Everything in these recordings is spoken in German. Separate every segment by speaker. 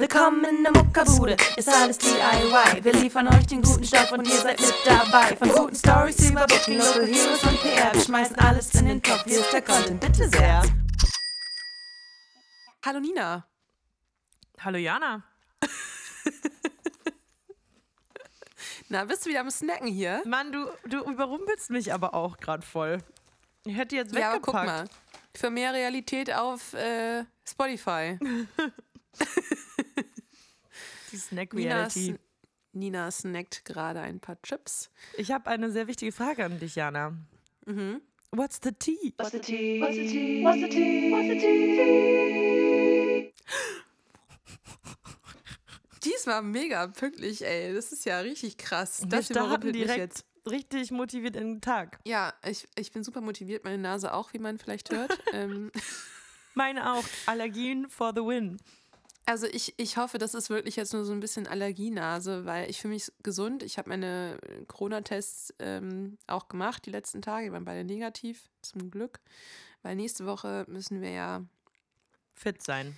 Speaker 1: Willkommen in der Muckerbude, ist alles DIY. Wir liefern euch den guten Stoff und ihr seid mit dabei. Von guten Stories über Booking, Local Heroes und PR. Wir schmeißen alles in den Topf, hier ist der Content, bitte sehr.
Speaker 2: Hallo Nina.
Speaker 3: Hallo Jana.
Speaker 2: Na, bist du wieder am Snacken hier?
Speaker 3: Mann, du, du überrumpelst mich aber auch gerade voll. Ich hätte jetzt
Speaker 2: Ja,
Speaker 3: weggepackt.
Speaker 2: guck mal. Für mehr Realität auf äh, Spotify.
Speaker 3: Die Snack
Speaker 2: Nina,
Speaker 3: Reality.
Speaker 2: sn Nina snackt gerade ein paar Chips.
Speaker 3: Ich habe eine sehr wichtige Frage an dich, Jana.
Speaker 2: Mhm.
Speaker 3: What's the tea?
Speaker 1: What's the tea? What's the tea? What's the tea? What's the tea?
Speaker 2: Diesmal mega pünktlich, ey. Das ist ja richtig krass.
Speaker 3: Wir
Speaker 2: Das
Speaker 3: starten direkt
Speaker 2: jetzt.
Speaker 3: richtig motiviert in den Tag.
Speaker 2: Ja, ich, ich bin super motiviert. Meine Nase auch, wie man vielleicht hört. ähm,
Speaker 3: Meine auch. Allergien for the win.
Speaker 2: Also ich, ich hoffe, das ist wirklich jetzt nur so ein bisschen Allergienase, weil ich fühle mich gesund. Ich habe meine Corona-Tests ähm, auch gemacht die letzten Tage, die waren beide negativ, zum Glück. Weil nächste Woche müssen wir ja
Speaker 3: Fit sein.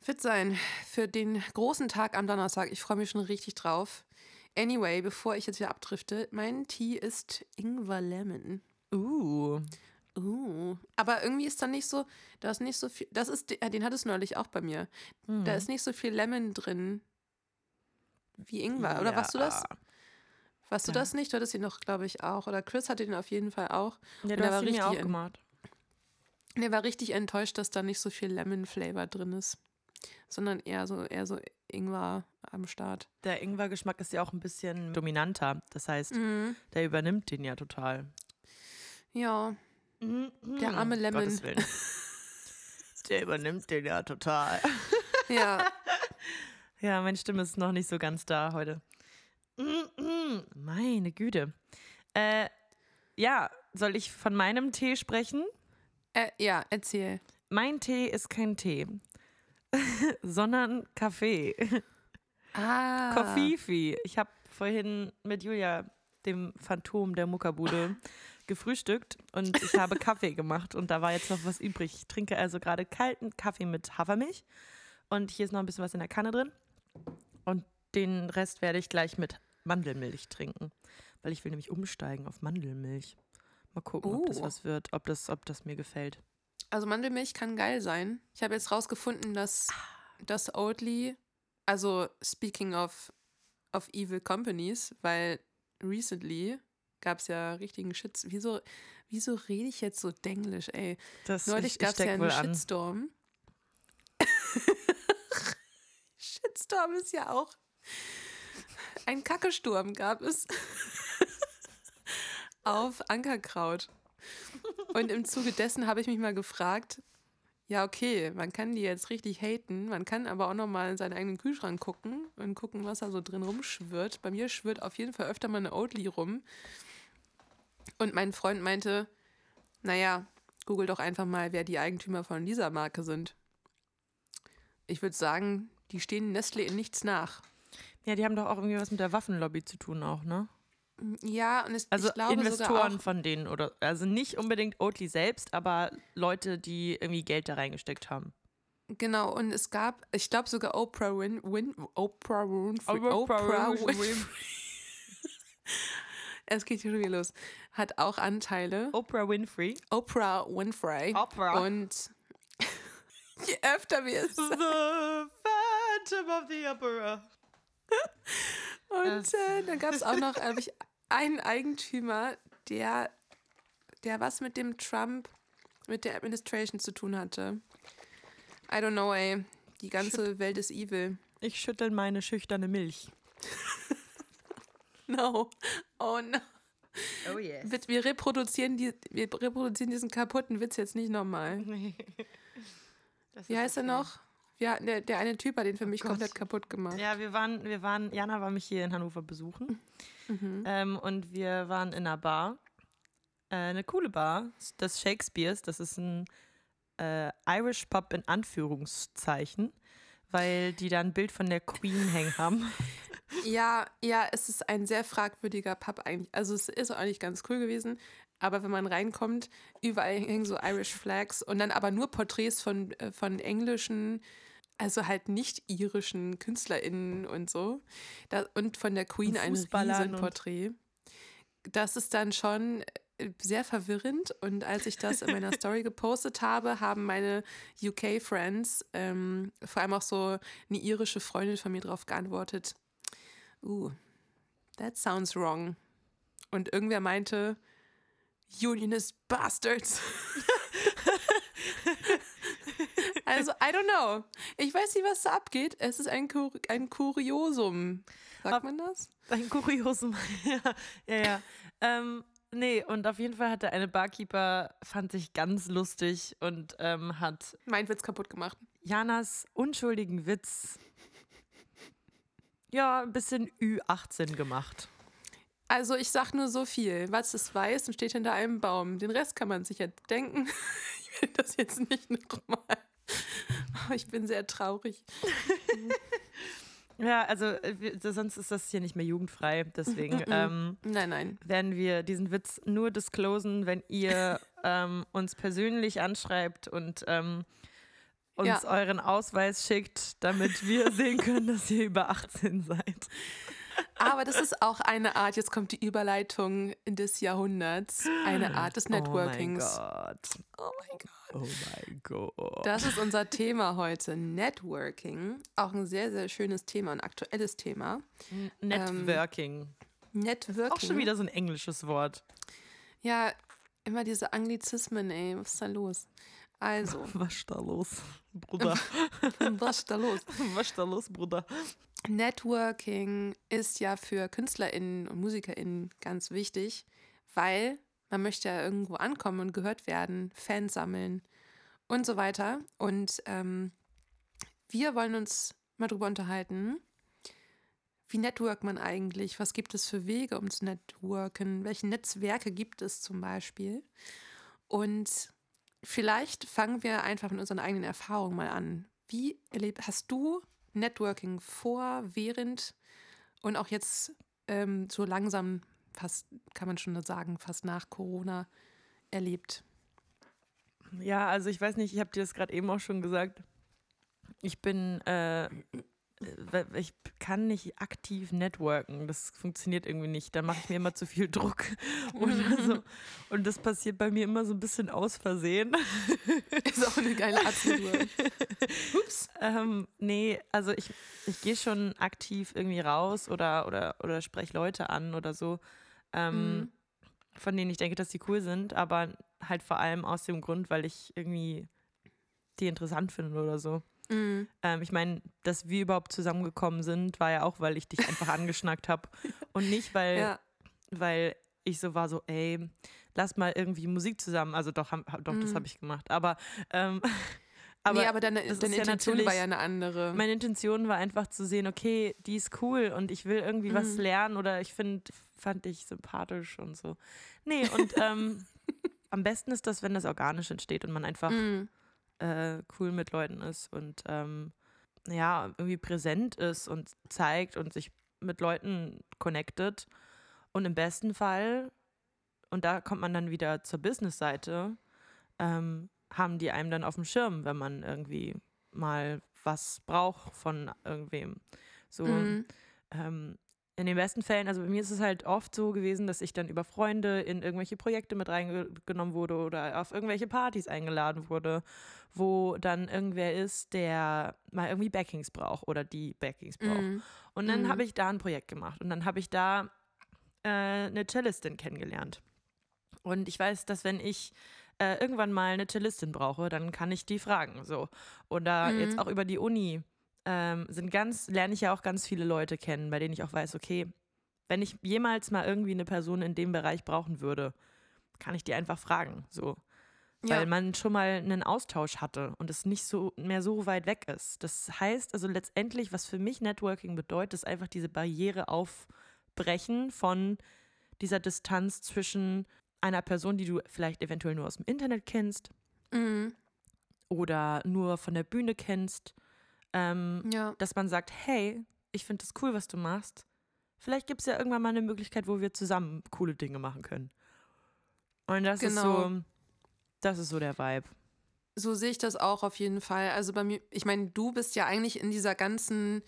Speaker 2: fit sein für den großen Tag am Donnerstag. Ich freue mich schon richtig drauf. Anyway, bevor ich jetzt wieder abdrifte, mein Tee ist Ingwer Lemon.
Speaker 3: Uh.
Speaker 2: Uh, aber irgendwie ist da nicht so, da ist nicht so viel, das ist, äh, den hattest du neulich auch bei mir.
Speaker 3: Hm.
Speaker 2: Da ist nicht so viel Lemon drin wie Ingwer. Oder warst du das?
Speaker 3: Ja.
Speaker 2: Warst du
Speaker 3: Ja.
Speaker 2: das nicht? Du hattest ihn doch, glaube ich, auch. Oder Chris hatte den auf jeden Fall auch.
Speaker 3: Ja,
Speaker 2: Und
Speaker 3: du hast
Speaker 2: war
Speaker 3: ihn mir auch gemacht.
Speaker 2: Und er war richtig enttäuscht, dass da nicht so viel Lemon-Flavor drin ist. Sondern eher so, eher so Ingwer am Start.
Speaker 3: Der Ingwer-Geschmack ist ja auch ein bisschen dominanter. Das heißt,
Speaker 2: Mhm.
Speaker 3: der übernimmt den ja total.
Speaker 2: Ja, Der arme Lemon.
Speaker 3: Der übernimmt den ja total.
Speaker 2: ja.
Speaker 3: Ja, meine Stimme ist noch nicht so ganz da heute. Meine Güte. Äh, ja, soll ich von meinem Tee sprechen?
Speaker 2: Äh, ja, erzähl.
Speaker 3: Mein Tee ist kein Tee, sondern Kaffee.
Speaker 2: Ah.
Speaker 3: Koffifi. Ich habe vorhin mit Julia, dem Phantom der Muckerbude, gefrühstückt und ich habe Kaffee gemacht und da war jetzt noch was übrig. Ich trinke also gerade kalten Kaffee mit Hafermilch und hier ist noch ein bisschen was in der Kanne drin und den Rest werde ich gleich mit Mandelmilch trinken, weil ich will nämlich umsteigen auf Mandelmilch. Mal gucken, ob das
Speaker 2: Oh.
Speaker 3: was wird, ob das, ob das mir gefällt.
Speaker 2: Also Mandelmilch kann geil sein. Ich habe jetzt rausgefunden, dass das Oatly, also speaking of, of evil companies, weil recently gab es ja richtigen Shits. Wieso, wieso rede ich jetzt so denglisch, ey?
Speaker 3: Das
Speaker 2: Neulich
Speaker 3: ich, ich
Speaker 2: gab es ja einen. Shitstorm. Shitstorm ist ja auch ein Kackesturm gab es auf Ankerkraut. Und im Zuge dessen habe ich mich mal gefragt, ja, okay, man kann die jetzt richtig haten, man kann aber auch noch mal in seinen eigenen Kühlschrank gucken und gucken, was da so drin rumschwirrt. Bei mir schwirrt auf jeden Fall öfter mal eine Oatly rum. Und mein Freund meinte, naja, google doch einfach mal, wer die Eigentümer von dieser Marke sind. Ich würde sagen, die stehen Nestle in nichts nach.
Speaker 3: Ja, die haben doch auch irgendwie was mit der Waffenlobby zu tun auch, ne?
Speaker 2: Ja, und es,
Speaker 3: Also
Speaker 2: ich glaube
Speaker 3: Investoren
Speaker 2: auch,
Speaker 3: von denen oder also nicht unbedingt Oatly selbst, aber Leute, die irgendwie Geld da reingesteckt haben.
Speaker 2: Genau, und es gab, ich glaube sogar Oprah Win, Win Oprah Winfrey,
Speaker 3: Oprah
Speaker 2: Oprah
Speaker 3: Winfrey.
Speaker 2: Es geht hier schon wieder los. Hat auch Anteile.
Speaker 3: Oprah Winfrey.
Speaker 2: Oprah Winfrey.
Speaker 3: Oprah.
Speaker 2: Und je öfter wir es
Speaker 3: The Phantom of the Opera.
Speaker 2: Und äh, dann gab es auch noch glaub ich, einen Eigentümer, der, der was mit dem Trump, mit der Administration zu tun hatte. I don't know, ey. Die ganze Welt ist evil.
Speaker 3: Ich schüttel meine schüchterne Milch.
Speaker 2: No. Oh no.
Speaker 3: Oh yes.
Speaker 2: Wir, wir, reproduzieren die, wir reproduzieren diesen kaputten Witz jetzt nicht nochmal. Wie heißt er noch? Ja, der, der eine Typ hat den für mich
Speaker 3: Gott.
Speaker 2: komplett kaputt gemacht.
Speaker 3: Ja, wir waren, wir waren, Jana war mich hier in Hannover besuchen.
Speaker 2: Mhm.
Speaker 3: Ähm, und wir waren in einer Bar. Äh, eine coole Bar des Shakespeares. Das ist ein äh, Irish Pub in Anführungszeichen, weil die da ein Bild von der Queen hängen haben.
Speaker 2: Ja, ja, es ist ein sehr fragwürdiger Pub eigentlich. Also es ist eigentlich ganz cool gewesen, aber wenn man reinkommt, überall hängen so Irish Flags und dann aber nur Porträts von, äh, von englischen also halt nicht irischen KünstlerInnen und so. Da, und von der Queen ein Riesenporträt. Das ist dann schon äh, sehr verwirrend. Und als ich das in meiner Story gepostet habe, haben meine UK-Friends, ähm, vor allem auch so eine irische Freundin von mir drauf geantwortet, uh, that sounds wrong. Und irgendwer meinte, Unionist Bastards. also, I don't know. Ich weiß nicht, was da abgeht. Es ist ein, Kur ein Kuriosum. Sagt
Speaker 3: Ab-
Speaker 2: man das?
Speaker 3: Ein kuriosum. ja, ja, ja. Ähm, nee, und auf jeden Fall hat der eine Barkeeper, fand sich ganz lustig und ähm, hat
Speaker 2: Mein Witz kaputt gemacht.
Speaker 3: Janas unschuldigen Witz ja ein bisschen Ü18 gemacht.
Speaker 2: Also, ich sag nur so viel. Was ist weiß und steht hinter einem Baum. Den Rest kann man sich ja denken. Ich will das jetzt nicht nochmal. Ich bin sehr traurig.
Speaker 3: Ja, also äh, sonst ist das hier nicht mehr jugendfrei. Deswegen ähm,
Speaker 2: Nein, nein.
Speaker 3: werden wir diesen Witz nur disclosen, wenn ihr ähm, uns persönlich anschreibt und ähm, uns
Speaker 2: Ja.
Speaker 3: euren Ausweis schickt, damit wir sehen können, dass ihr über 18 seid.
Speaker 2: Aber das ist auch eine Art, jetzt kommt die Überleitung des Jahrhunderts, eine Art des Networkings.
Speaker 3: Oh mein Gott.
Speaker 2: Oh mein Gott.
Speaker 3: Oh mein Gott.
Speaker 2: Das ist unser Thema heute, Networking. Auch ein sehr, sehr schönes Thema, ein aktuelles Thema.
Speaker 3: Networking.
Speaker 2: Networking.
Speaker 3: Auch schon wieder so ein englisches Wort.
Speaker 2: Ja, immer diese Anglizismen, ey, was ist da los? Also,
Speaker 3: Was ist da los, Bruder?
Speaker 2: was ist da los?
Speaker 3: Was ist da los, Bruder?
Speaker 2: Networking ist ja für KünstlerInnen und MusikerInnen ganz wichtig, weil man möchte ja irgendwo ankommen und gehört werden, Fans sammeln und so weiter. Und ähm, wir wollen uns mal drüber unterhalten, wie networkt man eigentlich? Was gibt es für Wege, um zu networken? Welche Netzwerke gibt es zum Beispiel? Und vielleicht fangen wir einfach mit unseren eigenen Erfahrungen mal an. Wie erleb hast du Networking vor, während und auch jetzt ähm, so langsam, fast kann man schon sagen, fast nach Corona erlebt?
Speaker 3: Ja, also ich weiß nicht, ich habe dir das gerade eben auch schon gesagt. Ich bin, äh, ich kann nicht aktiv networken. Das funktioniert irgendwie nicht. Da mache ich mir immer zu viel Druck. Oder so. Und das passiert bei mir immer so ein bisschen aus Versehen.
Speaker 2: Ist auch eine geile networken. Ups.
Speaker 3: Ähm, nee, also ich, ich gehe schon aktiv irgendwie raus oder, oder, oder spreche Leute an oder so, ähm,
Speaker 2: Mhm.
Speaker 3: von denen ich denke, dass die cool sind, aber halt vor allem aus dem Grund, weil ich irgendwie die interessant finde oder so.
Speaker 2: Mhm.
Speaker 3: Ähm, ich meine, dass wir überhaupt zusammengekommen sind, war ja auch, weil ich dich einfach angeschnackt habe und nicht, weil,
Speaker 2: Ja.
Speaker 3: weil ich so war, so, ey, lass mal irgendwie Musik zusammen. Also doch, hab, doch das
Speaker 2: Mhm.
Speaker 3: habe ich gemacht. Aber, ähm, aber
Speaker 2: nee, aber deine,
Speaker 3: das
Speaker 2: deine
Speaker 3: ja
Speaker 2: Intention war ja eine andere.
Speaker 3: meine Intention war einfach zu sehen, okay, die ist cool und ich will irgendwie was
Speaker 2: Mhm.
Speaker 3: lernen oder ich finde, fand ich sympathisch und so. Nee, und ähm, am besten ist das, wenn das organisch entsteht und man einfach
Speaker 2: Mhm.
Speaker 3: Äh, cool mit Leuten ist und ähm, ja, irgendwie präsent ist und zeigt und sich mit Leuten connected. Und im besten Fall, und da kommt man dann wieder zur Business-Seite, ähm, haben die einem dann auf dem Schirm, wenn man irgendwie mal was braucht von irgendwem. So,
Speaker 2: Mhm.
Speaker 3: ähm, in den besten Fällen, also bei mir ist es halt oft so gewesen, dass ich dann über Freunde in irgendwelche Projekte mit reingenommen wurde oder auf irgendwelche Partys eingeladen wurde, wo dann irgendwer ist, der mal irgendwie Backings braucht oder die Backings braucht.
Speaker 2: Mhm.
Speaker 3: Und dann
Speaker 2: Mhm.
Speaker 3: habe ich da ein Projekt gemacht und dann habe ich da äh, eine Cellistin kennengelernt. Und ich weiß, dass wenn ich äh, irgendwann mal eine Cellistin brauche, dann kann ich die fragen. So. Oder
Speaker 2: Mhm.
Speaker 3: jetzt auch über die Uni ähm, sind ganz, lerne ich ja auch ganz viele Leute kennen, bei denen ich auch weiß, okay, wenn ich jemals mal irgendwie eine Person in dem Bereich brauchen würde, kann ich die einfach fragen. So.
Speaker 2: Ja.
Speaker 3: Weil man schon mal einen Austausch hatte und es nicht so mehr so weit weg ist. Das heißt also letztendlich, was für mich Networking bedeutet, ist einfach diese Barriere aufbrechen von dieser Distanz zwischen einer Person, die du vielleicht eventuell nur aus dem Internet kennst
Speaker 2: Mhm.
Speaker 3: oder nur von der Bühne kennst, ähm,
Speaker 2: Ja.
Speaker 3: dass man sagt, hey, ich finde das cool, was du machst. Vielleicht gibt es ja irgendwann mal eine Möglichkeit, wo wir zusammen coole Dinge machen können. Und das ist
Speaker 2: Genau.
Speaker 3: so, das ist so der Vibe.
Speaker 2: So sehe ich das auch auf jeden Fall. Also bei mir, ich meine, du bist ja eigentlich in dieser ganzen,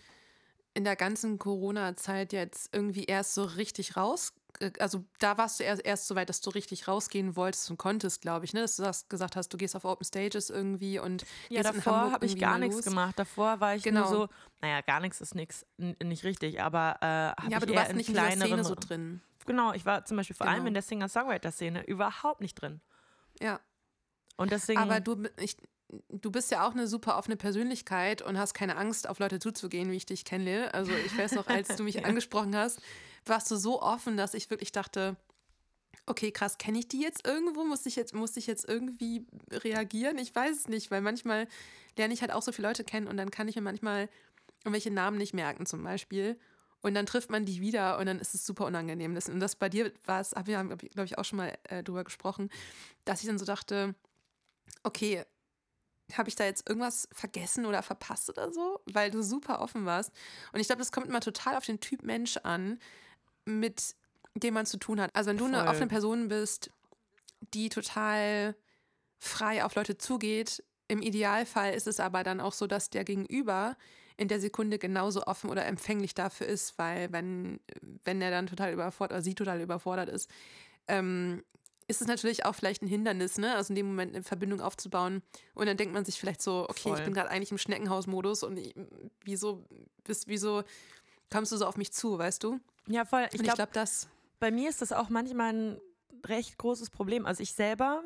Speaker 2: in der ganzen Corona-Zeit jetzt irgendwie erst so richtig raus. äh, Also da warst du erst, erst so weit, dass du richtig rausgehen wolltest und konntest, glaube ich, ne? Dass du das gesagt hast, du gehst auf Open Stages irgendwie und
Speaker 3: Ja, davor habe ich gar nichts gemacht. Davor war ich
Speaker 2: Genau.
Speaker 3: nur so, naja, gar nichts ist nichts, nicht richtig, aber äh, habe
Speaker 2: Ja, aber
Speaker 3: ich
Speaker 2: du warst nicht in
Speaker 3: kleineren.
Speaker 2: Szene so drin.
Speaker 3: Genau, ich war zum Beispiel vor allem
Speaker 2: Genau.
Speaker 3: in der Singer-Songwriter-Szene überhaupt nicht drin.
Speaker 2: Ja.
Speaker 3: Und deswegen.
Speaker 2: Aber du, ich, du bist ja auch eine super offene Persönlichkeit und hast keine Angst, auf Leute zuzugehen, wie ich dich kenne. Also ich weiß noch, als du mich angesprochen hast, warst du so offen, dass ich wirklich dachte, okay, krass, kenne ich die jetzt irgendwo? Muss ich jetzt, muss ich jetzt irgendwie reagieren? Ich weiß es nicht, weil manchmal lerne ich halt auch so viele Leute kennen und dann kann ich mir manchmal irgendwelche Namen nicht merken zum Beispiel. Und dann trifft man die wieder und dann ist es super unangenehm. Das, und das bei dir war es, haben wir, glaube ich, auch schon mal äh, drüber gesprochen, dass ich dann so dachte, okay, habe ich da jetzt irgendwas vergessen oder verpasst oder so? Weil du super offen warst. Und ich glaube, das kommt immer total auf den Typ Mensch an, mit dem man zu tun hat. Also wenn du eine
Speaker 3: Voll.
Speaker 2: offene Person bist, die total frei auf Leute zugeht, im Idealfall ist es aber dann auch so, dass der Gegenüber in der Sekunde genauso offen oder empfänglich dafür ist, weil wenn, wenn er dann total überfordert oder sie total überfordert ist, ähm, ist es natürlich auch vielleicht ein Hindernis, ne? Also in dem Moment eine Verbindung aufzubauen. Und dann denkt man sich vielleicht so, okay,
Speaker 3: Voll.
Speaker 2: ich bin gerade eigentlich im Schneckenhausmodus und ich, wieso, bist, wieso kommst du so auf mich zu, weißt du?
Speaker 3: ja, voll. Ich glaube,
Speaker 2: glaube, das.
Speaker 3: bei mir ist das auch manchmal ein recht großes Problem. Also ich selber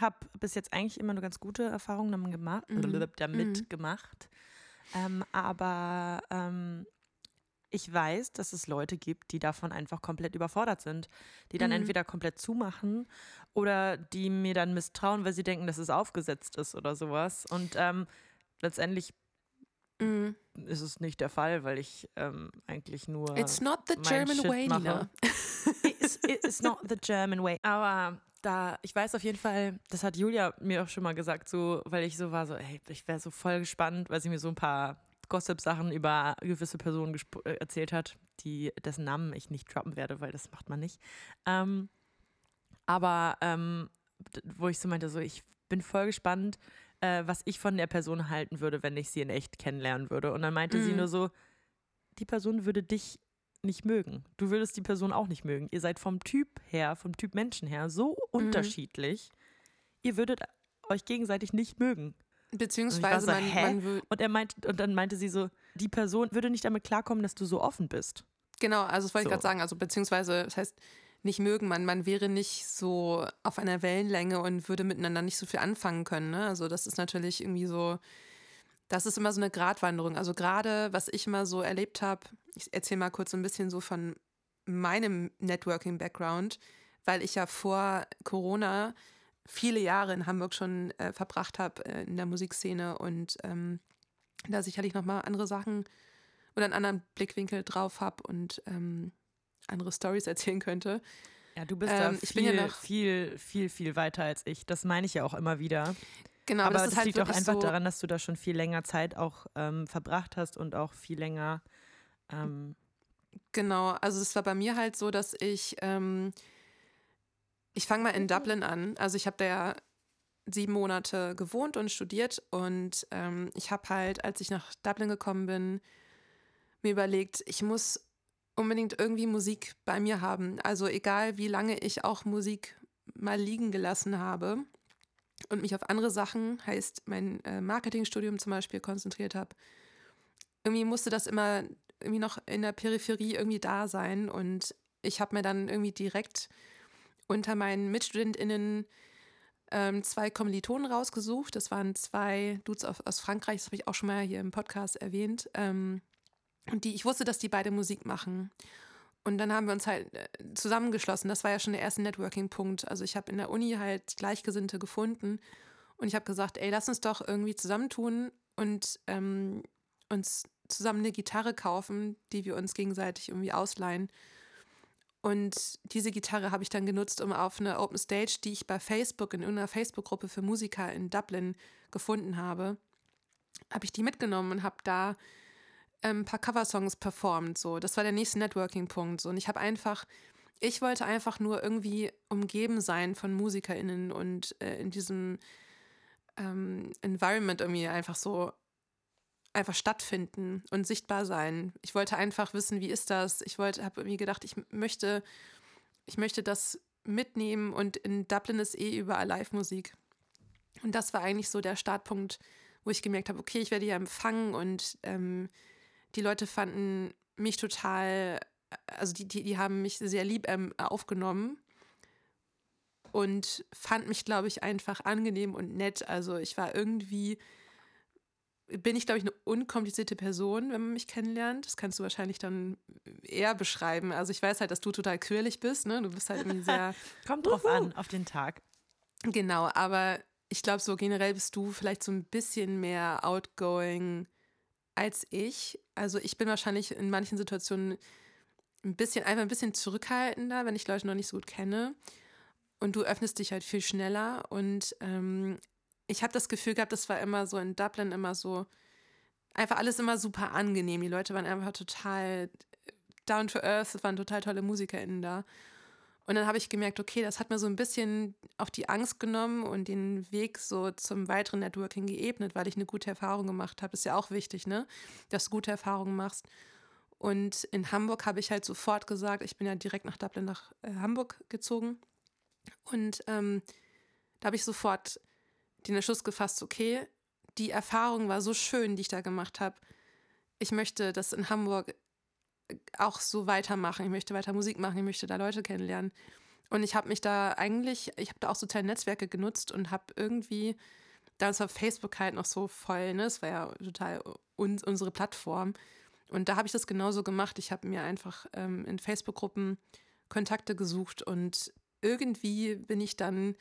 Speaker 3: habe bis jetzt eigentlich immer nur ganz gute Erfahrungen damit gemacht.
Speaker 2: Mhm.
Speaker 3: Damit
Speaker 2: Mhm.
Speaker 3: gemacht. Ähm, aber ähm, ich weiß, dass es Leute gibt, die davon einfach komplett überfordert sind. Die dann
Speaker 2: Mhm.
Speaker 3: entweder komplett zumachen oder die mir dann misstrauen, weil sie denken, dass es aufgesetzt ist oder sowas. Und ähm, letztendlich
Speaker 2: Mm.
Speaker 3: ist es nicht der Fall, weil ich ähm, eigentlich nur.
Speaker 2: It's not the German
Speaker 3: Shit
Speaker 2: way,
Speaker 3: mache.
Speaker 2: Nina.
Speaker 3: it's, it's not the German way. Aber da, ich weiß auf jeden Fall, das hat Julia mir auch schon mal gesagt, so, weil ich so war, so, hey, ich wäre so voll gespannt, weil sie mir so ein paar Gossip-Sachen über gewisse Personen äh, erzählt hat, die, dessen Namen ich nicht droppen werde, weil das macht man nicht. Ähm, aber ähm, wo ich so meinte, so, ich bin voll gespannt, äh, was ich von der Person halten würde, wenn ich sie in echt kennenlernen würde. Und dann meinte sie
Speaker 2: Mhm.
Speaker 3: nur so, die Person würde dich nicht mögen. Du würdest die Person auch nicht mögen. Ihr seid vom Typ her, vom Typ Menschen her so
Speaker 2: Mhm.
Speaker 3: unterschiedlich. Ihr würdet euch gegenseitig nicht mögen.
Speaker 2: Beziehungsweise
Speaker 3: so,
Speaker 2: man,
Speaker 3: hä?
Speaker 2: man würde.
Speaker 3: Und er meint, und dann meinte sie so, die Person würde nicht damit klarkommen, dass du so offen bist.
Speaker 2: Genau, also das wollte
Speaker 3: So.
Speaker 2: ich gerade sagen. Also beziehungsweise, das heißt, nicht mögen, man, man wäre nicht so auf einer Wellenlänge und würde miteinander nicht so viel anfangen können. Ne? Also das ist natürlich irgendwie so, das ist immer so eine Gratwanderung. Also gerade, was ich immer so erlebt habe, ich erzähle mal kurz so ein bisschen so von meinem Networking-Background, weil ich ja vor Corona viele Jahre in Hamburg schon äh, verbracht habe äh, in der Musikszene und ähm, da sicherlich nochmal andere Sachen oder einen anderen Blickwinkel drauf habe und ähm, andere Stories erzählen könnte.
Speaker 3: Ja, du bist
Speaker 2: Ähm,
Speaker 3: da
Speaker 2: ich
Speaker 3: viel,
Speaker 2: bin ja noch-
Speaker 3: viel, viel, viel weiter als ich. Das meine ich ja auch immer wieder.
Speaker 2: Genau,
Speaker 3: Aber,
Speaker 2: das,
Speaker 3: das,
Speaker 2: ist halt
Speaker 3: liegt auch einfach
Speaker 2: so,
Speaker 3: daran, dass du da schon viel länger Zeit auch ähm, verbracht hast und auch viel länger ähm,
Speaker 2: Genau, also es war bei mir halt so, dass ich, ähm, ich fange mal in Dublin an. Also ich habe da ja sieben Monate gewohnt und studiert und ähm, ich habe halt, als ich nach Dublin gekommen bin, mir überlegt, ich muss unbedingt irgendwie Musik bei mir haben. Also egal, wie lange ich auch Musik mal liegen gelassen habe und mich auf andere Sachen, heißt mein äh, Marketingstudium zum Beispiel, konzentriert habe, irgendwie musste das immer irgendwie noch in der Peripherie irgendwie da sein. Und ich habe mir dann irgendwie direkt unter meinen MitstudentInnen ähm, zwei Kommilitonen rausgesucht. Das waren zwei Dudes aus, aus Frankreich, das habe ich auch schon mal hier im Podcast erwähnt. Ähm, und die, ich wusste, dass die beide Musik machen. Und dann haben wir uns halt äh, zusammengeschlossen. Das war ja schon der erste Networking-Punkt. Also ich habe in der Uni halt Gleichgesinnte gefunden. Und ich habe gesagt, ey, lass uns doch irgendwie zusammentun und ähm, uns zusammen eine Gitarre kaufen, die wir uns gegenseitig irgendwie ausleihen. Und diese Gitarre habe ich dann genutzt, um auf eine Open Stage, die ich bei Facebook in irgendeiner Facebook-Gruppe für Musiker in Dublin gefunden habe, habe ich die mitgenommen und habe da ähm, ein paar Coversongs performt. So, das war der nächste Networking-Punkt. So, und ich habe einfach, ich wollte einfach nur irgendwie umgeben sein von MusikerInnen und äh, in diesem ähm, Environment irgendwie einfach so einfach stattfinden und sichtbar sein. Ich wollte einfach wissen, wie ist das? Ich wollte, habe irgendwie gedacht, ich möchte, ich möchte das mitnehmen und in Dublin ist eh überall Live-Musik. Und das war eigentlich so der Startpunkt, wo ich gemerkt habe, okay, ich werde hier empfangen und ähm, die Leute fanden mich total, also die, die, die haben mich sehr lieb ähm, aufgenommen und fand mich, glaube ich, einfach angenehm und nett. Also ich war irgendwie, bin ich, glaube ich, eine unkomplizierte Person, wenn man mich kennenlernt. Das kannst du wahrscheinlich dann eher beschreiben. Also ich weiß halt, dass du total quirlig bist, ne? Du bist halt irgendwie sehr.
Speaker 3: Kommt drauf
Speaker 2: Uhu.
Speaker 3: an, auf den Tag.
Speaker 2: Genau, aber ich glaube, so generell bist du vielleicht so ein bisschen mehr outgoing als ich. Also ich bin wahrscheinlich in manchen Situationen ein bisschen, einfach ein bisschen zurückhaltender, wenn ich Leute noch nicht so gut kenne. Und du öffnest dich halt viel schneller. Und ähm, ich habe das Gefühl gehabt, das war immer so in Dublin immer so, einfach alles immer super angenehm. Die Leute waren einfach total down to earth, es waren total tolle MusikerInnen da. Und dann habe ich gemerkt, okay, das hat mir so ein bisschen auch die Angst genommen und den Weg so zum weiteren Networking geebnet, weil ich eine gute Erfahrung gemacht habe. Ist ja auch wichtig, ne? Dass du gute Erfahrungen machst. Und in Hamburg habe ich halt sofort gesagt, ich bin ja direkt nach Dublin nach äh, Hamburg gezogen. Und ähm, da habe ich sofort den Entschluss gefasst, okay, die Erfahrung war so schön, die ich da gemacht habe. Ich möchte das in Hamburg auch so weitermachen. Ich möchte weiter Musik machen, ich möchte da Leute kennenlernen. Und ich habe mich da eigentlich, ich habe da auch soziale Netzwerke genutzt und habe irgendwie, damals war Facebook halt noch so voll, ne? Es war ja total uns, unsere Plattform. Und da habe ich das genauso gemacht. Ich habe mir einfach ähm, in Facebook-Gruppen Kontakte gesucht und irgendwie bin ich dann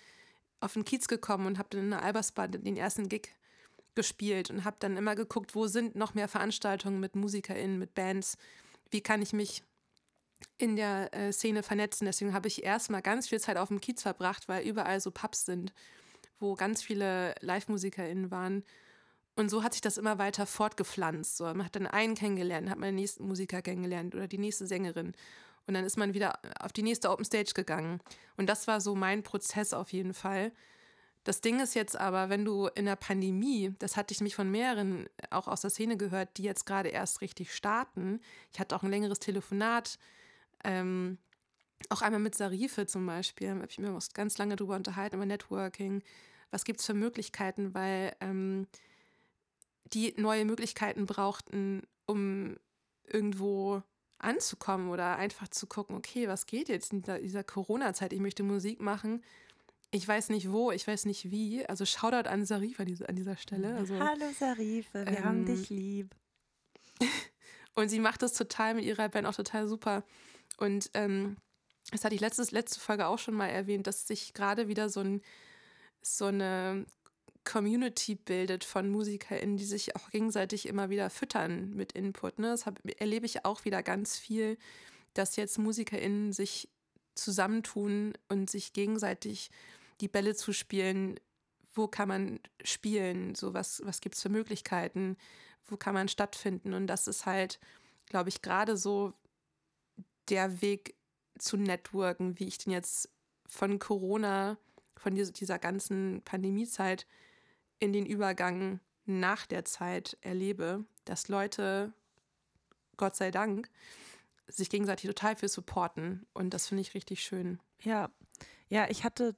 Speaker 2: auf den Kiez gekommen und habe dann in der Albersbar den ersten Gig gespielt und habe dann immer geguckt, wo sind noch mehr Veranstaltungen mit MusikerInnen, mit Bands, wie kann ich mich in der äh, Szene vernetzen. Deswegen habe ich erstmal ganz viel Zeit auf dem Kiez verbracht, weil überall so Pubs sind, wo ganz viele Live-MusikerInnen waren. Und so hat sich das immer weiter fortgepflanzt. So, man hat dann einen kennengelernt, hat man den nächsten Musiker kennengelernt oder die nächste Sängerin. Und dann ist man wieder auf die nächste Open Stage gegangen. Und das war so mein Prozess auf jeden Fall. Das Ding ist jetzt aber, wenn du in der Pandemie, das hatte ich mich von mehreren auch aus der Szene gehört, die jetzt gerade erst richtig starten. Ich hatte auch ein längeres Telefonat, ähm, auch einmal mit Sarife zum Beispiel, habe ich mir ganz lange drüber unterhalten, über Networking. Was gibt es für Möglichkeiten, weil ähm, die neue Möglichkeiten brauchten, um irgendwo anzukommen oder einfach zu gucken, okay, was geht jetzt in dieser, Corona-Zeit? Ich möchte Musik machen ich weiß nicht wo, ich weiß nicht wie. Also Shoutout an Sarif an dieser, an dieser Stelle. Also,
Speaker 3: Hallo Sarife, wir
Speaker 2: ähm,
Speaker 3: haben dich lieb.
Speaker 2: und sie macht das total mit ihrer Band auch total super. Und ähm, das hatte ich letztes, letzte Folge auch schon mal erwähnt, dass sich gerade wieder so, ein, so eine Community bildet von MusikerInnen, die sich auch gegenseitig immer wieder füttern mit Input. Ne? Das hab, erlebe ich auch wieder ganz viel, dass jetzt MusikerInnen sich zusammentun und sich gegenseitig die Bälle zu spielen, wo kann man spielen, so was, was gibt es für Möglichkeiten, wo kann man stattfinden. Und das ist halt, glaube ich, gerade so der Weg zu networken, wie ich den jetzt von Corona, von dieser, dieser ganzen Pandemiezeit in den Übergang nach der Zeit erlebe, dass Leute, Gott sei Dank, sich gegenseitig total viel supporten. Und das finde ich richtig schön.
Speaker 3: Ja, ja, ich hatte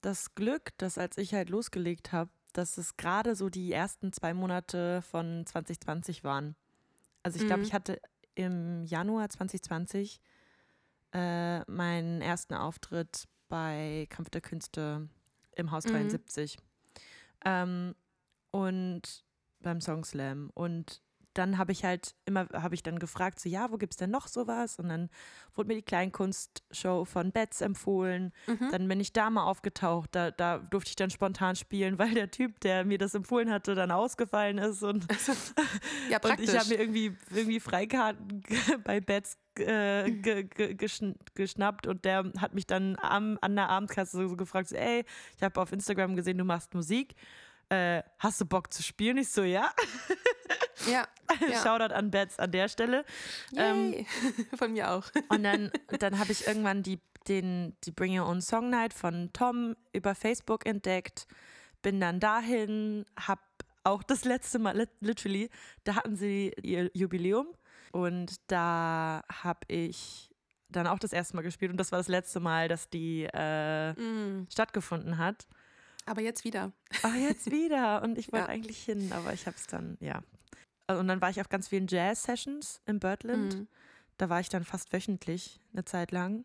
Speaker 3: das Glück, dass als ich halt losgelegt habe, dass es gerade so die ersten zwei Monate von 2020 waren. Also ich glaube,
Speaker 2: Mhm.
Speaker 3: ich hatte im Januar 2020 äh, meinen ersten Auftritt bei Kampf der Künste im Haus
Speaker 2: Mhm.
Speaker 3: 73 ähm, und beim Song Slam. Und dann habe ich halt immer, habe ich dann gefragt, so ja, wo gibt es denn noch sowas? Und dann wurde mir die Kleinkunstshow von Betz empfohlen.
Speaker 2: Mhm.
Speaker 3: Dann bin ich da mal aufgetaucht. Da, da durfte ich dann spontan spielen, weil der Typ, der mir das empfohlen hatte, dann ausgefallen ist. Und,
Speaker 2: Ja,
Speaker 3: und
Speaker 2: praktisch.
Speaker 3: ich habe mir irgendwie, irgendwie Freikarten bei Betz äh, ge, ge, geschn geschnappt und der hat mich dann am, an der Abendkasse so, so gefragt, so, ey, ich habe auf Instagram gesehen, du machst Musik. Äh, hast du Bock zu spielen? Ich so, ja.
Speaker 2: ja. ja.
Speaker 3: Shoutout an Betz an der Stelle. Ähm.
Speaker 2: Von mir auch.
Speaker 3: Und dann, dann habe ich irgendwann die, den, die Bring Your Own Song Night von Tom über Facebook entdeckt. bin dann dahin, hab auch das letzte Mal, lit- literally, da hatten sie ihr Jubiläum und da habe ich dann auch das erste Mal gespielt und das war das letzte Mal, dass die äh,
Speaker 2: Mm.
Speaker 3: stattgefunden hat.
Speaker 2: Aber jetzt wieder.
Speaker 3: Ach, jetzt wieder. Und ich wollte
Speaker 2: Ja.
Speaker 3: eigentlich hin, aber ich habe es dann, ja. Und dann war ich auf ganz vielen Jazz-Sessions in Birdland.
Speaker 2: Mm.
Speaker 3: Da war ich dann fast wöchentlich eine Zeit lang.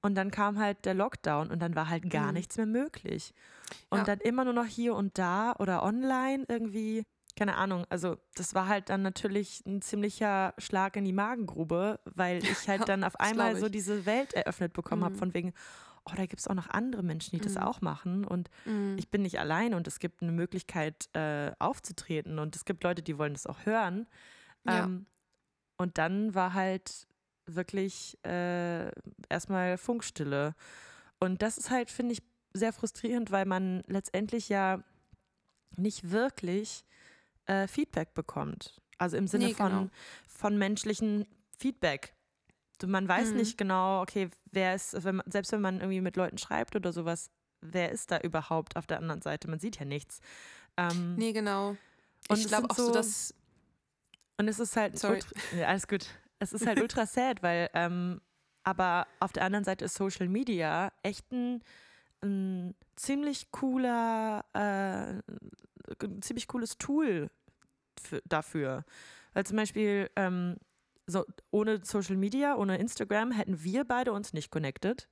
Speaker 3: Und dann kam halt der Lockdown und dann war halt gar
Speaker 2: Mhm.
Speaker 3: nichts mehr möglich. Und
Speaker 2: Ja.
Speaker 3: dann immer nur noch hier und da oder online irgendwie. Keine Ahnung, also das war halt dann natürlich ein ziemlicher Schlag in die Magengrube, weil ich halt dann auf einmal so diese Welt eröffnet bekommen habe,
Speaker 2: Mhm.
Speaker 3: von wegen, oh, da gibt es auch noch andere Menschen, die das
Speaker 2: Mhm.
Speaker 3: auch machen. Und
Speaker 2: Mm.
Speaker 3: ich bin nicht allein und es gibt eine Möglichkeit äh, aufzutreten und es gibt Leute, die wollen das auch hören.
Speaker 2: Ja.
Speaker 3: Ähm, und dann war halt wirklich äh, erstmal Funkstille. Und das ist halt, finde ich, sehr frustrierend, weil man letztendlich ja nicht wirklich äh, Feedback bekommt. Also im Sinne
Speaker 2: Nee,
Speaker 3: von,
Speaker 2: genau.
Speaker 3: von menschlichen Feedback. Man weiß
Speaker 2: Mhm.
Speaker 3: nicht genau, okay, wer ist, wenn man, selbst wenn man irgendwie mit Leuten schreibt oder sowas, wer ist da überhaupt auf der anderen Seite? Man sieht ja nichts. Ähm,
Speaker 2: Nee, genau.
Speaker 3: Und
Speaker 2: ich glaube auch so,
Speaker 3: so-
Speaker 2: dass.
Speaker 3: Und es ist halt
Speaker 2: Sorry.
Speaker 3: ultra, ja, alles gut. Es ist halt ultra sad, weil ähm, aber auf der anderen Seite ist Social Media echt ein, ein ziemlich cooler, äh, ein ziemlich cooles Tool für, dafür. Weil zum Beispiel ähm, so ohne Social Media, ohne Instagram hätten wir beide uns nicht connected.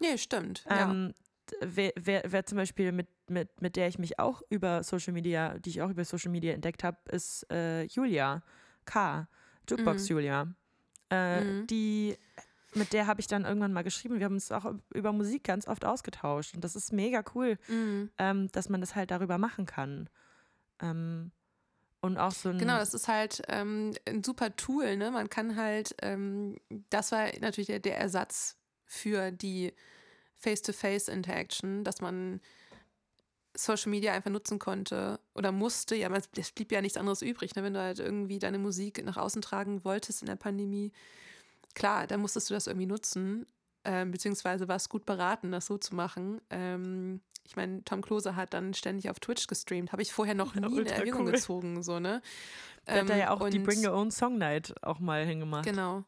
Speaker 2: Nee, stimmt. ja.
Speaker 3: Ähm, d- wer, wer, wer zum Beispiel mit, mit, mit der ich mich auch über Social Media, die ich auch über Social Media entdeckt habe, ist äh, Julia K. Jukebox
Speaker 2: Mhm.
Speaker 3: Julia. Äh,
Speaker 2: Mhm.
Speaker 3: Die, mit der habe ich dann irgendwann mal geschrieben. Wir haben uns auch über Musik ganz oft ausgetauscht. Und das ist mega cool,
Speaker 2: Mm.
Speaker 3: ähm, dass man das halt darüber machen kann. Ähm, und auch so ein.
Speaker 2: Genau, das ist halt ähm, ein super Tool. Ne? Man kann halt, ähm, das war natürlich der, der Ersatz für die Face-to-Face-Interaction, dass man Social Media einfach nutzen konnte oder musste. Ja, es blieb ja nichts anderes übrig, ne? wenn du halt irgendwie deine Musik nach außen tragen wolltest in der Pandemie. Klar, dann musstest du das irgendwie nutzen, ähm, beziehungsweise warst gut beraten, das so zu machen. Ähm, ich meine, Tom Klose hat dann ständig auf Twitch gestreamt. Habe ich vorher noch nie in Erwägung
Speaker 3: cool.
Speaker 2: gezogen, so, ne?
Speaker 3: der hat da
Speaker 2: Ähm,
Speaker 3: ja auch die Bring Your Own Song Night auch mal hingemacht.
Speaker 2: Genau.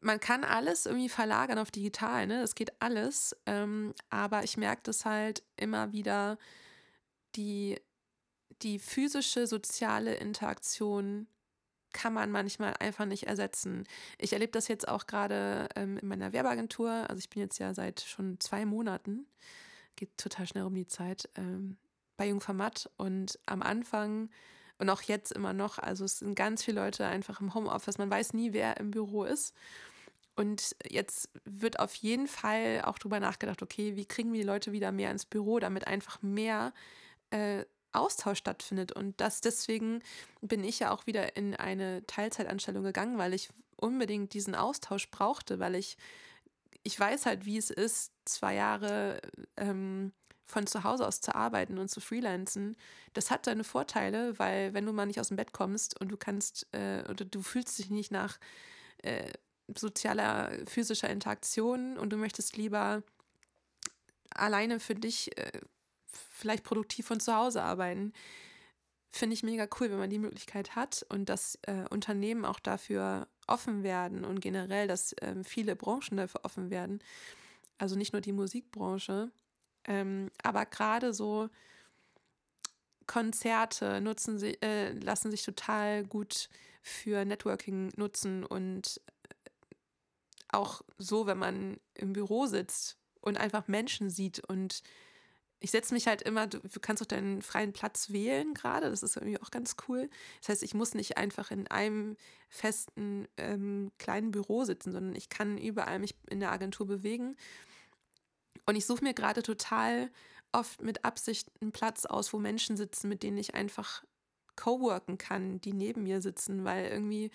Speaker 2: Man kann alles irgendwie verlagern auf digital, ne? Das geht alles. Ähm, aber ich merke das halt immer wieder, die, die physische, soziale Interaktion kann man manchmal einfach nicht ersetzen. Ich erlebe das jetzt auch gerade ähm, in meiner Werbeagentur. Also ich bin jetzt ja seit schon zwei Monaten, geht total schnell um die Zeit, ähm, bei Jungformat. Und am Anfang und auch jetzt immer noch, also es sind ganz viele Leute einfach im Homeoffice. Man weiß nie, wer im Büro ist. Und jetzt wird auf jeden Fall auch drüber nachgedacht, okay, wie kriegen wir die Leute wieder mehr ins Büro, damit einfach mehr äh, Austausch stattfindet. Und das deswegen bin ich ja auch wieder in eine Teilzeitanstellung gegangen, weil ich unbedingt diesen Austausch brauchte, weil ich, ich weiß halt, wie es ist, zwei Jahre ähm, von zu Hause aus zu arbeiten und zu freelancen. Das hat seine Vorteile, weil wenn du mal nicht aus dem Bett kommst und du kannst äh, oder du fühlst dich nicht nach äh, sozialer, physischer Interaktion und du möchtest lieber alleine für dich äh, vielleicht produktiv von zu Hause arbeiten, finde ich mega cool, wenn man die Möglichkeit hat und dass äh, Unternehmen auch dafür offen werden und generell, dass ähm, viele Branchen dafür offen werden. Also nicht nur die Musikbranche, ähm, aber gerade so Konzerte nutzen sie, äh, lassen sich total gut für Networking nutzen und auch so, wenn man im Büro sitzt und einfach Menschen sieht und ich setze mich halt immer, du, kannst auch deinen freien Platz wählen gerade, das ist irgendwie auch ganz cool. Das heißt, ich muss nicht einfach in einem festen ähm, kleinen Büro sitzen, sondern ich kann überall mich in der Agentur bewegen. Und ich suche mir gerade total oft mit Absicht einen Platz aus, wo Menschen sitzen, mit denen ich einfach coworken kann, die neben mir sitzen, weil irgendwie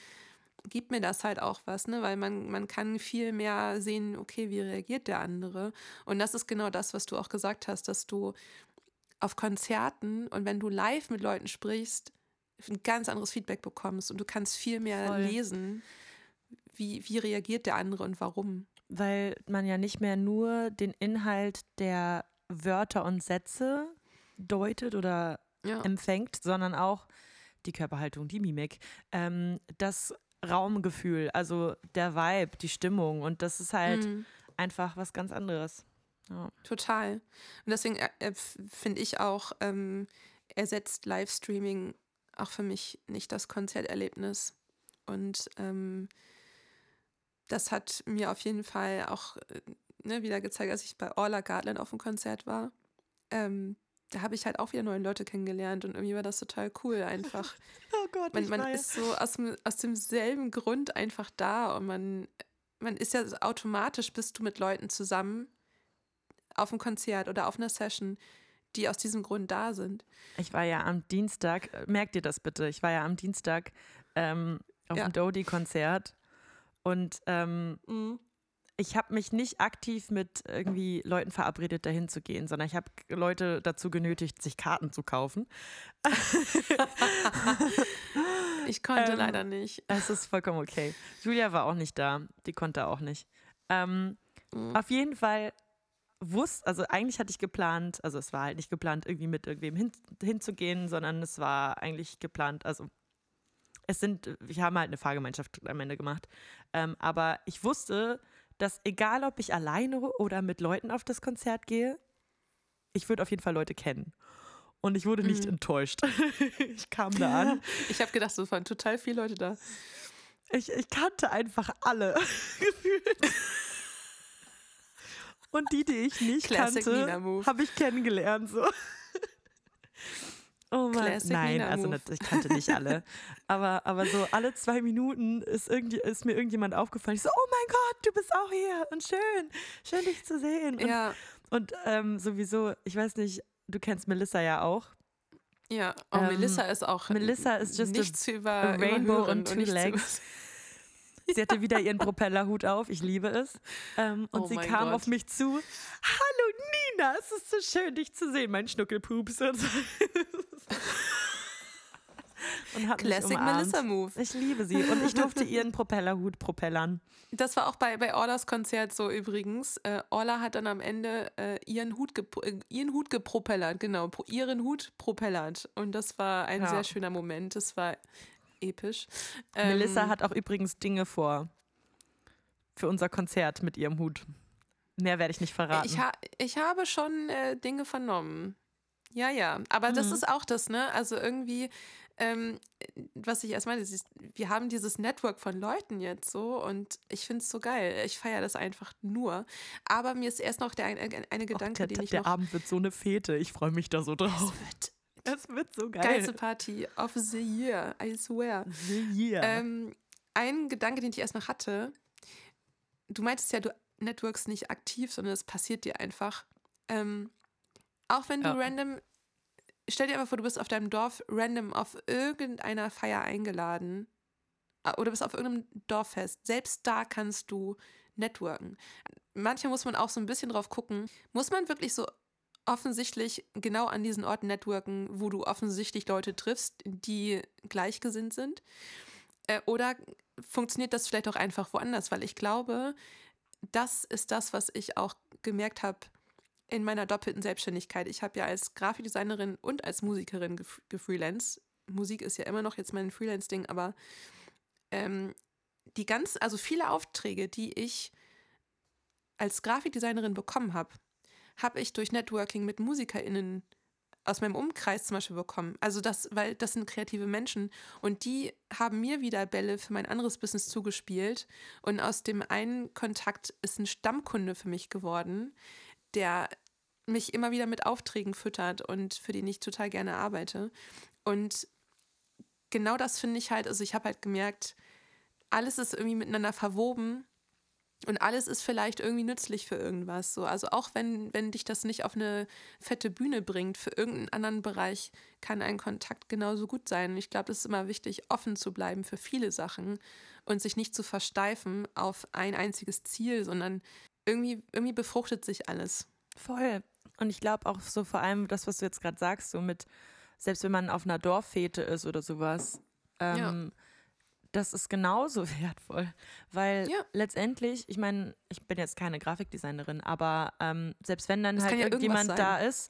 Speaker 2: gibt mir das halt auch was, ne? Weil man, man kann viel mehr sehen, okay, wie reagiert der andere. Und das ist genau das, was du auch gesagt hast, dass du auf Konzerten und wenn du live mit Leuten sprichst, ein ganz anderes Feedback bekommst und du kannst viel mehr
Speaker 3: Voll.
Speaker 2: lesen, wie, wie reagiert der andere und warum.
Speaker 3: weil man ja nicht mehr nur den Inhalt der Wörter und Sätze deutet oder
Speaker 2: Ja.
Speaker 3: empfängt, sondern auch die Körperhaltung, die Mimik, ähm, das Raumgefühl, also der Vibe, die Stimmung. Und das ist halt
Speaker 2: Mhm.
Speaker 3: einfach was ganz anderes. Ja.
Speaker 2: Total. Und deswegen äh, äh, finde ich auch, ähm, ersetzt Livestreaming auch für mich nicht das Konzerterlebnis. Und ähm, das hat mir auf jeden Fall auch äh, ne, wieder gezeigt, als ich bei Orla Gartland auf dem Konzert war. Ähm, da habe ich halt auch wieder neue Leute kennengelernt und irgendwie war das total cool einfach.
Speaker 3: Oh Gott,
Speaker 2: Man, man ist so aus, dem, aus demselben Grund einfach da und man, man ist ja automatisch, bist du mit Leuten zusammen auf einem Konzert oder auf einer Session, die aus diesem Grund da sind.
Speaker 3: Ich war ja am Dienstag, äh, merkt ihr das bitte, ich war ja am Dienstag ähm, auf
Speaker 2: Ja.
Speaker 3: dem Dodie-Konzert und ähm, ich habe mich nicht aktiv mit irgendwie Leuten verabredet, dahin zu gehen, sondern ich habe Leute dazu genötigt, sich Karten zu kaufen.
Speaker 2: Ich konnte
Speaker 3: Ähm,
Speaker 2: leider nicht.
Speaker 3: Es ist vollkommen okay. Julia war auch nicht da, die konnte auch nicht. Ähm, Auf jeden Fall wusste, also eigentlich hatte ich geplant, also es war halt nicht geplant, irgendwie mit irgendwem hin, hinzugehen, sondern es war eigentlich geplant, also es sind, wir haben halt eine Fahrgemeinschaft am Ende gemacht, ähm, aber ich wusste, dass egal ob ich alleine oder mit Leuten auf das Konzert gehe, ich würde auf jeden Fall Leute kennen. Und ich wurde nicht enttäuscht. ich kam da an.
Speaker 2: Ich habe gedacht, es waren total viele Leute da.
Speaker 3: Ich, ich kannte einfach alle gefühlt. Und die, die ich nicht
Speaker 2: Classic
Speaker 3: kannte, habe ich kennengelernt. So. Oh Mann.
Speaker 2: Classic
Speaker 3: Nein,
Speaker 2: Nina
Speaker 3: also ich kannte nicht alle. aber, aber so alle zwei Minuten ist, irgendwie, ist mir irgendjemand aufgefallen. Ich so, oh mein Gott, du bist auch hier und schön, schön dich zu sehen. Und,
Speaker 2: Ja,
Speaker 3: und ähm, sowieso, ich weiß nicht, du kennst Melissa ja auch.
Speaker 2: ja. Oh,
Speaker 3: Ähm,
Speaker 2: Melissa ist auch
Speaker 3: Melissa ist just a-
Speaker 2: nicht zu über,
Speaker 3: a rainbow on two
Speaker 2: und zu-
Speaker 3: legs. Sie hatte wieder ihren Propellerhut auf, ich liebe es. Ähm, und
Speaker 2: Oh
Speaker 3: sie kam
Speaker 2: Gott.
Speaker 3: auf mich zu. Hallo Nina, es ist so schön, dich zu sehen, mein Schnuckelpups. Und, hat
Speaker 2: Classic. Melissa Move.
Speaker 3: Ich liebe sie und ich durfte ihren Propellerhut propellern.
Speaker 2: Das war auch bei, bei Orlas Konzert so übrigens. Äh, Orla hat dann am Ende äh, ihren, Hut äh, ihren Hut gepropellert, genau, ihren Hut propellert. Und das war ein
Speaker 3: Ja.
Speaker 2: sehr schöner Moment. Das war episch. Ähm,
Speaker 3: Melissa hat auch übrigens Dinge vor für unser Konzert mit ihrem Hut. Mehr werde ich nicht verraten.
Speaker 2: Ich, ha ich habe schon äh, Dinge vernommen. Ja, ja. Aber das
Speaker 3: Mhm.
Speaker 2: ist auch das, ne? Also irgendwie, ähm, was ich erst meine, ist, wir haben dieses Network von Leuten jetzt so und ich finde es so geil. Ich feiere das einfach nur. Aber mir ist erst noch der, ein, ein, eine
Speaker 3: Och,
Speaker 2: Gedanke,
Speaker 3: der,
Speaker 2: den ich
Speaker 3: der
Speaker 2: noch.
Speaker 3: Abend wird so eine Fete. Ich freue mich da so
Speaker 2: Es
Speaker 3: drauf.
Speaker 2: wird
Speaker 3: Es wird so geil.
Speaker 2: geilste Party of the year, I swear.
Speaker 3: Yeah.
Speaker 2: Ähm, ein Gedanke, den ich erst noch hatte, du meintest ja, du networkst nicht aktiv, sondern es passiert dir einfach. Ähm, auch wenn du
Speaker 3: Ja.
Speaker 2: random, stell dir einfach vor, du bist auf deinem Dorf random auf irgendeiner Feier eingeladen äh, oder bist auf irgendeinem Dorffest. Selbst da kannst du networken. Manchmal muss man auch so ein bisschen drauf gucken, muss man wirklich so offensichtlich genau an diesen Orten networken, wo du offensichtlich Leute triffst, die gleichgesinnt sind? Äh, oder funktioniert das vielleicht auch einfach woanders? Weil ich glaube, das ist das, was ich auch gemerkt habe in meiner doppelten Selbstständigkeit. Ich habe ja als Grafikdesignerin und als Musikerin gef gefreelanced. Musik ist ja immer noch jetzt mein Freelance-Ding, aber ähm, die ganz, also viele Aufträge, die ich als Grafikdesignerin bekommen habe, habe ich durch Networking mit MusikerInnen aus meinem Umkreis zum Beispiel bekommen. Also das, weil das sind kreative Menschen und die haben mir wieder Bälle für mein anderes Business zugespielt und aus dem einen Kontakt ist ein Stammkunde für mich geworden, der mich immer wieder mit Aufträgen füttert und für den ich total gerne arbeite. Und genau das finde ich halt, also ich habe halt gemerkt, alles ist irgendwie miteinander verwoben und alles ist vielleicht irgendwie nützlich für irgendwas. So. Also auch wenn, wenn dich das nicht auf eine fette Bühne bringt, für irgendeinen anderen Bereich kann ein Kontakt genauso gut sein. Und ich glaube, es ist immer wichtig, offen zu bleiben für viele Sachen und sich nicht zu versteifen auf ein einziges Ziel, sondern irgendwie, irgendwie befruchtet sich alles.
Speaker 3: Voll. Und ich glaube auch so vor allem das, was du jetzt gerade sagst, so mit, selbst wenn man auf einer Dorffete ist oder sowas, ähm, das ist genauso wertvoll. Weil
Speaker 2: Ja.
Speaker 3: letztendlich, ich meine, ich bin jetzt keine Grafikdesignerin, aber ähm, selbst wenn dann
Speaker 2: Das
Speaker 3: halt
Speaker 2: ja
Speaker 3: irgendjemand da ist,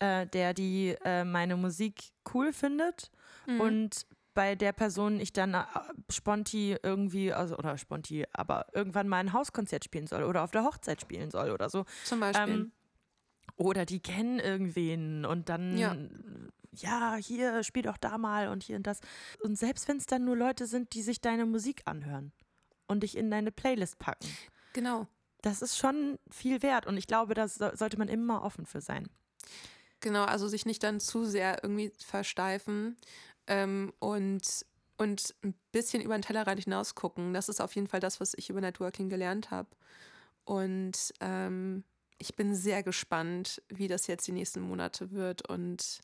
Speaker 3: äh, der die äh, meine Musik cool findet
Speaker 2: Mhm.
Speaker 3: und bei der Person ich dann äh, sponti irgendwie, also oder sponti, aber irgendwann mal ein Hauskonzert spielen soll oder auf der Hochzeit spielen soll oder so.
Speaker 2: Zum Beispiel.
Speaker 3: Ähm, oder die kennen irgendwen und dann,
Speaker 2: Ja.
Speaker 3: Ja. hier, spiel doch da mal und hier und das. Und selbst wenn es dann nur Leute sind, die sich deine Musik anhören und dich in deine Playlist packen,
Speaker 2: genau.
Speaker 3: das ist schon viel wert und ich glaube, da so, sollte man immer offen für sein.
Speaker 2: Genau, also sich nicht dann zu sehr irgendwie versteifen ähm, und, und ein bisschen über den Tellerrand hinaus gucken. Das ist auf jeden Fall das, was ich über Networking gelernt habe. Und ähm, ich bin sehr gespannt, wie das jetzt die nächsten Monate wird. Und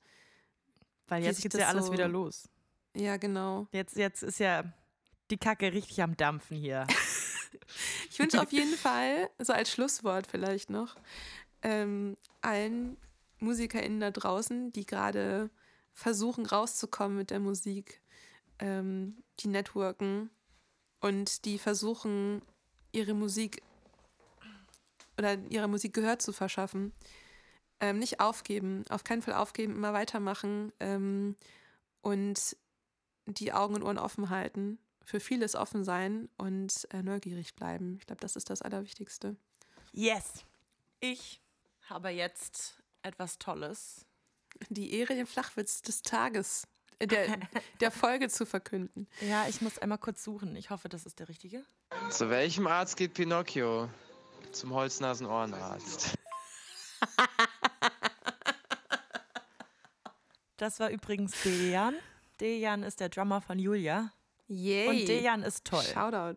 Speaker 3: Weil jetzt geht ja alles
Speaker 2: so-
Speaker 3: wieder los.
Speaker 2: ja, genau.
Speaker 3: Jetzt, jetzt ist ja die Kacke richtig am Dampfen hier.
Speaker 2: Ich wünsche auf jeden Fall, so als Schlusswort vielleicht noch, ähm, allen MusikerInnen da draußen, die gerade versuchen rauszukommen mit der Musik, ähm, die networken und die versuchen, ihre Musik oder ihrer Musik Gehör zu verschaffen. Ähm, nicht aufgeben, auf keinen Fall aufgeben, immer weitermachen ähm, und die Augen und Ohren offen halten, für vieles offen sein und äh, neugierig bleiben. Ich glaube, das ist das Allerwichtigste.
Speaker 3: Yes. Ich habe jetzt etwas Tolles.
Speaker 2: Die Ehre, den Flachwitz des Tages, äh, der, der Folge zu verkünden.
Speaker 3: Ja, ich muss einmal kurz suchen. Ich hoffe, das ist der richtige.
Speaker 4: Zu welchem Arzt geht Pinocchio? Zum Holznasen-Ohrenarzt.
Speaker 3: Das war übrigens Dejan. Dejan ist der Drummer von Julia.
Speaker 2: Yay.
Speaker 3: Und Dejan ist toll.
Speaker 2: Shoutout.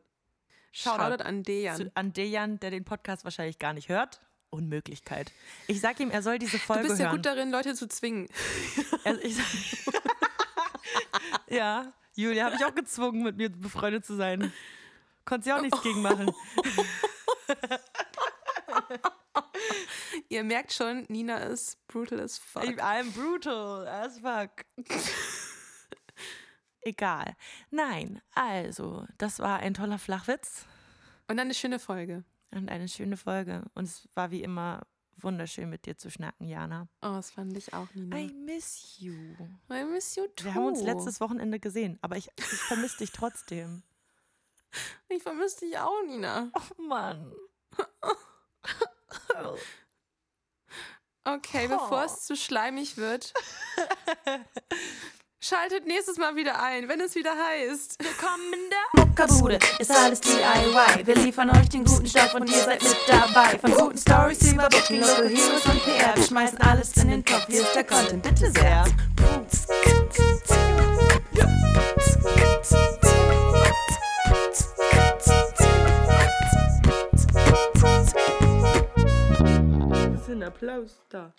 Speaker 3: Shoutout.
Speaker 2: Shoutout an Dejan.
Speaker 3: Zu, an Dejan, der den Podcast wahrscheinlich gar nicht hört. Unmöglichkeit. Ich sag ihm, er soll diese
Speaker 2: Du
Speaker 3: Folge
Speaker 2: bist ja
Speaker 3: hören.
Speaker 2: gut darin, Leute zu zwingen.
Speaker 3: Er, ich, ja, Julia habe ich auch gezwungen, mit mir befreundet zu sein. Konnte sie auch nichts gegen machen.
Speaker 2: Ihr merkt schon, Nina ist brutal as fuck.
Speaker 3: I'm brutal as fuck. Egal. Nein, also, das war ein toller Flachwitz
Speaker 2: Und eine schöne Folge.
Speaker 3: und eine schöne Folge. Und es war wie immer wunderschön mit dir zu schnacken, Jana.
Speaker 2: Oh, das fand ich auch, Nina.
Speaker 3: I miss you.
Speaker 2: I miss you too.
Speaker 3: Wir haben uns letztes Wochenende gesehen, aber ich, ich vermisse dich trotzdem.
Speaker 2: Ich vermisse dich auch, Nina.
Speaker 3: Oh Mann.
Speaker 2: Okay, bevor es zu schleimig wird, schaltet nächstes Mal wieder ein, wenn es wieder heißt.
Speaker 3: Willkommen in der
Speaker 1: Muckabude ist alles DIY. Wir liefern euch den guten Stoff und ihr seid mit dabei. Von guten Stories über Booking, Local Heroes und PR. Wir schmeißen alles in den Topf. Hier ist der Content, bitte sehr.
Speaker 2: sinn applaus da.